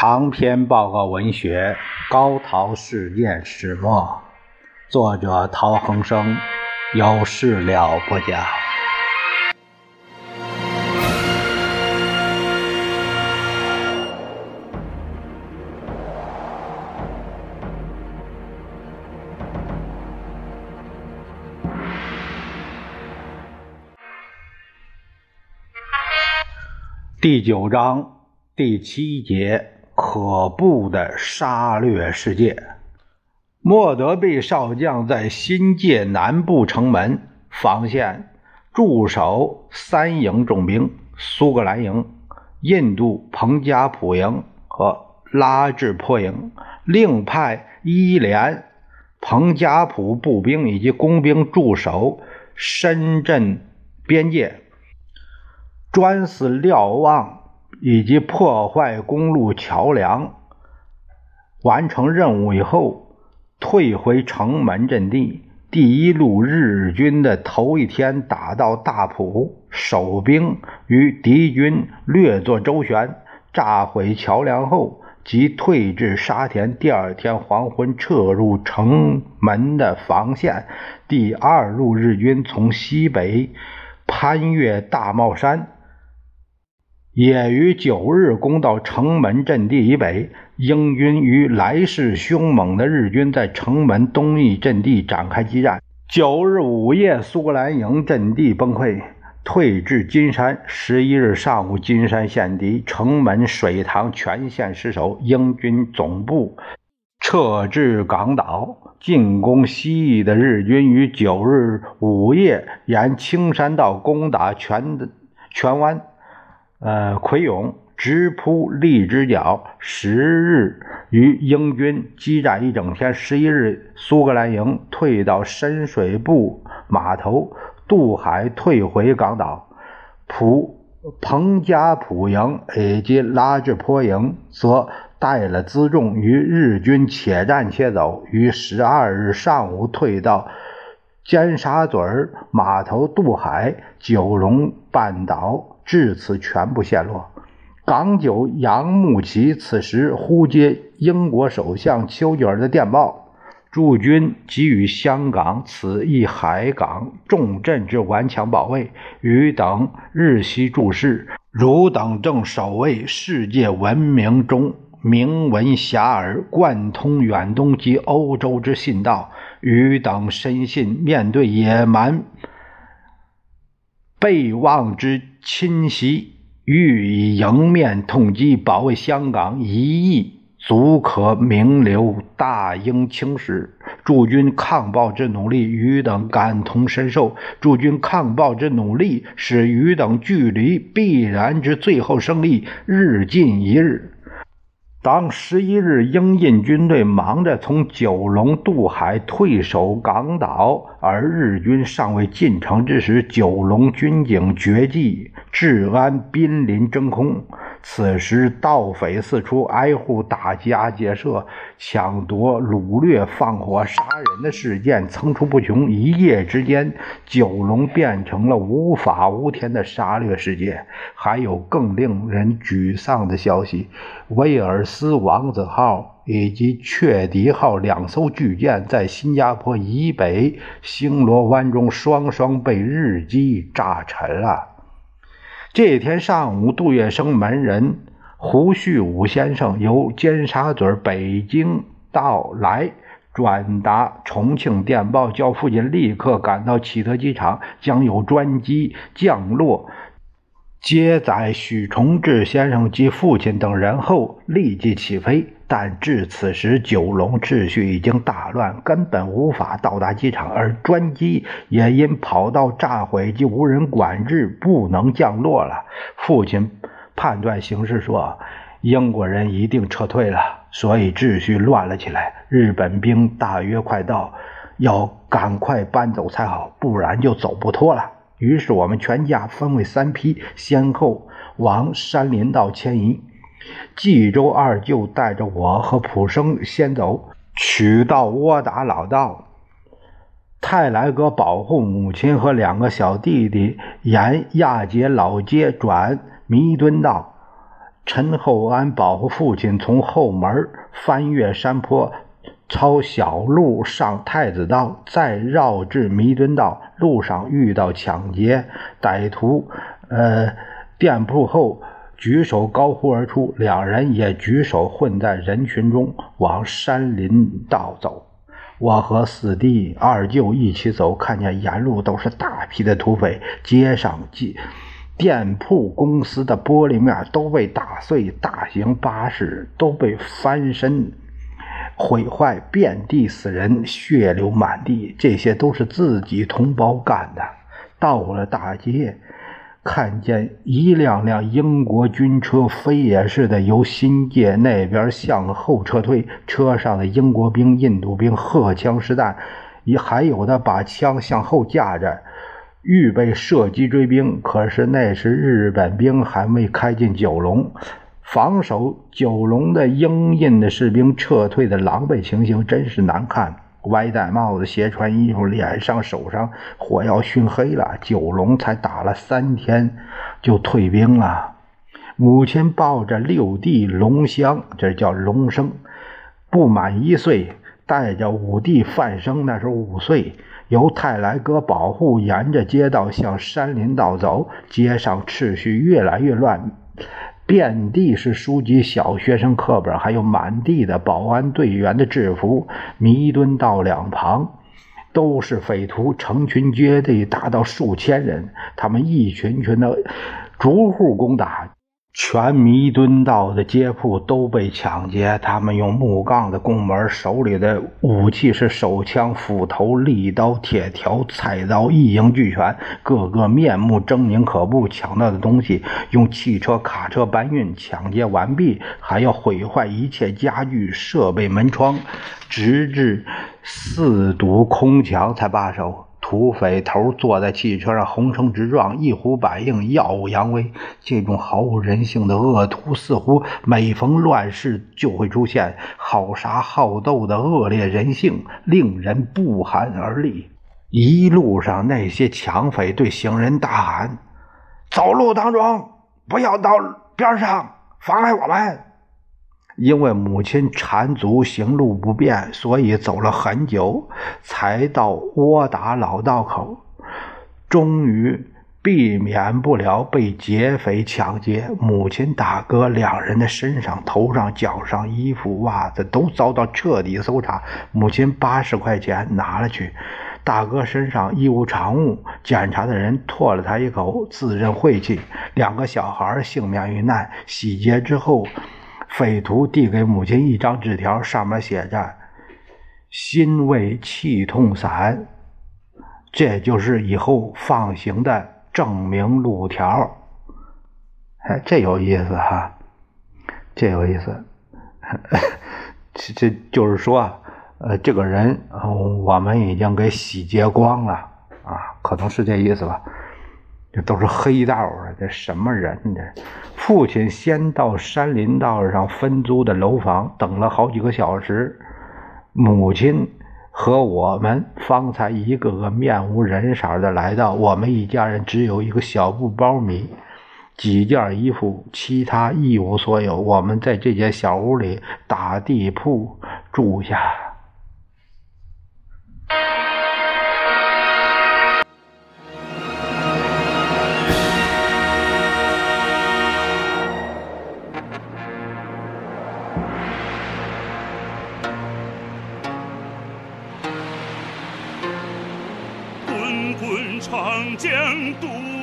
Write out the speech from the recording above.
长篇报告文学《高陶事件始末》，作者陶恒生，有事了不讲。第九章第七节。可怖的杀掠世界。莫德贝少将在新界南部城门防线驻守三营重兵：苏格兰营、印度彭加普营和拉治坡营，另派一连彭加普步兵以及工兵驻守深圳边界，专司瞭望。以及破坏公路桥梁，完成任务以后，退回城门阵地。第一路日军的头一天打到大埔，守兵与敌军略作周旋，炸毁桥梁后，即退至沙田。第二天黄昏撤入城门的防线。第二路日军从西北攀越大帽山。也于九日攻到城门阵地以北，英军与来势凶猛的日军在城门东翼阵地展开激战。九日午夜，苏格兰营阵地崩溃，退至金山。十一日上午，金山陷敌，城门、水塘全线失守。英军总部撤至港岛，进攻西翼的日军于九日午夜沿青山道攻打泉泉湾。呃，奎勇直扑荔枝角，十日与英军激战一整天。十一日，苏格兰营退到深水埗码头渡海，退回港岛。普彭加普营以及拉治坡营则带了辎重与日军且战且走，于十二日上午退到尖沙咀码头渡海，九龙半岛。至此全部陷落。港九杨慕琦此时呼接英国首相丘吉尔的电报，驻军给予香港此一海港重镇之顽强保卫。与等日夕注视，汝等正守卫世界文明中名闻遐迩、贯通远东及欧洲之信道。与等深信，面对野蛮。备忘之侵袭，欲以迎面痛击，保卫香港一役，足可名留大英青史。驻军抗暴之努力，余等感同身受。驻军抗暴之努力，使余等距离必然之最后胜利日近一日。当十一日，英印军队忙着从九龙渡海退守港岛，而日军尚未进城之时，九龙军警绝迹，治安濒临真空。此时，盗匪四处，挨户打家劫舍、抢夺、掳掠、放火杀人的事件层出不穷。一夜之间，九龙变成了无法无天的杀掠世界。还有更令人沮丧的消息：威尔斯王子号以及雀迪号两艘巨舰在新加坡以北星罗湾中双双被日机炸沉了。这天上午，杜月笙门人胡旭武先生由尖沙咀北京到来，转达重庆电报，叫父亲立刻赶到启德机场，将有专机降落，接载许崇智先生及父亲等人后，立即起飞。但至此时，九龙秩序已经大乱，根本无法到达机场，而专机也因跑道炸毁及无人管制，不能降落了。父亲判断形势说，英国人一定撤退了，所以秩序乱了起来。日本兵大约快到，要赶快搬走才好，不然就走不脱了。于是我们全家分为三批，先后往山林道迁移。冀州二舅带着我和普生先走，取到窝打老道。泰来哥保护母亲和两个小弟弟，沿亚杰老街转弥敦道，陈厚安保护父亲从后门翻越山坡，抄小路上太子道，再绕至弥敦道。路上遇到抢劫歹徒，呃，店铺后举手高呼而出，两人也举手混在人群中往山林道走。我和四弟、二舅一起走，看见沿路都是大批的土匪，街上街。店铺公司的玻璃面都被打碎，大型巴士都被翻身毁坏，遍地死人，血流满地。这些都是自己同胞干的。到了大街，看见一辆辆英国军车飞也似的由新界那边向后撤退，车上的英国兵、印度兵荷枪实弹，也还有的把枪向后架着。预备射击追兵，可是那时日本兵还没开进九龙，防守九龙的英印的士兵撤退的狼狈情形真是难看。歪戴帽子，斜穿衣服，脸上手上火药熏黑了。九龙才打了三天就退兵了。母亲抱着六弟龙香，这叫龙生，不满一岁，带着五弟范生，那是五岁。由泰来哥保护，沿着街道向山林道走。街上秩序越来越乱，遍地是书籍、小学生课本，还有满地的保安队员的制服。弥敦道两旁都是匪徒，成群结队，达到数千人，他们一群群的逐户攻打。全弥敦道的街铺都被抢劫，他们用木杠的拱门，手里的武器是手枪、斧头、利刀、铁条、菜刀，一应俱全，个个面目狰狞可怖。抢到的东西用汽车、卡车搬运，抢劫完毕还要毁坏一切家具、设备、门窗，直至四堵空墙才罢手。土匪头坐在汽车上，横冲直撞，一呼百应，耀武扬威。这种毫无人性的恶徒，似乎每逢乱世就会出现，好杀好斗的恶劣人性，令人不寒而栗。一路上，那些抢匪对行人大喊：“走路当中，不要到边上，妨碍我们。”因为母亲缠足行路不便，所以走了很久才到窝打老道口。终于避免不了被劫匪抢劫。母亲、大哥两人的身上、头上、脚上、衣服、袜子都遭到彻底搜查。母亲八十块钱拿了去，大哥身上一无长物，检查的人唾了他一口，自认晦气。两个小孩幸免于难。洗劫之后。匪徒递给母亲一张纸条，上面写着“心胃气痛散”，这就是以后放行的证明路条。哎，这有意思哈，这有意思。这这就是说，呃，这个人我们已经给洗劫光了啊，可能是这意思吧。这都是黑道啊！这什么人？这父亲先到山林道上分租的楼房等了好几个小时，母亲和我们方才一个个面无人色的来到。我们一家人只有一个小布包米、几件衣服，其他一无所有。我们在这间小屋里打地铺住下。江渡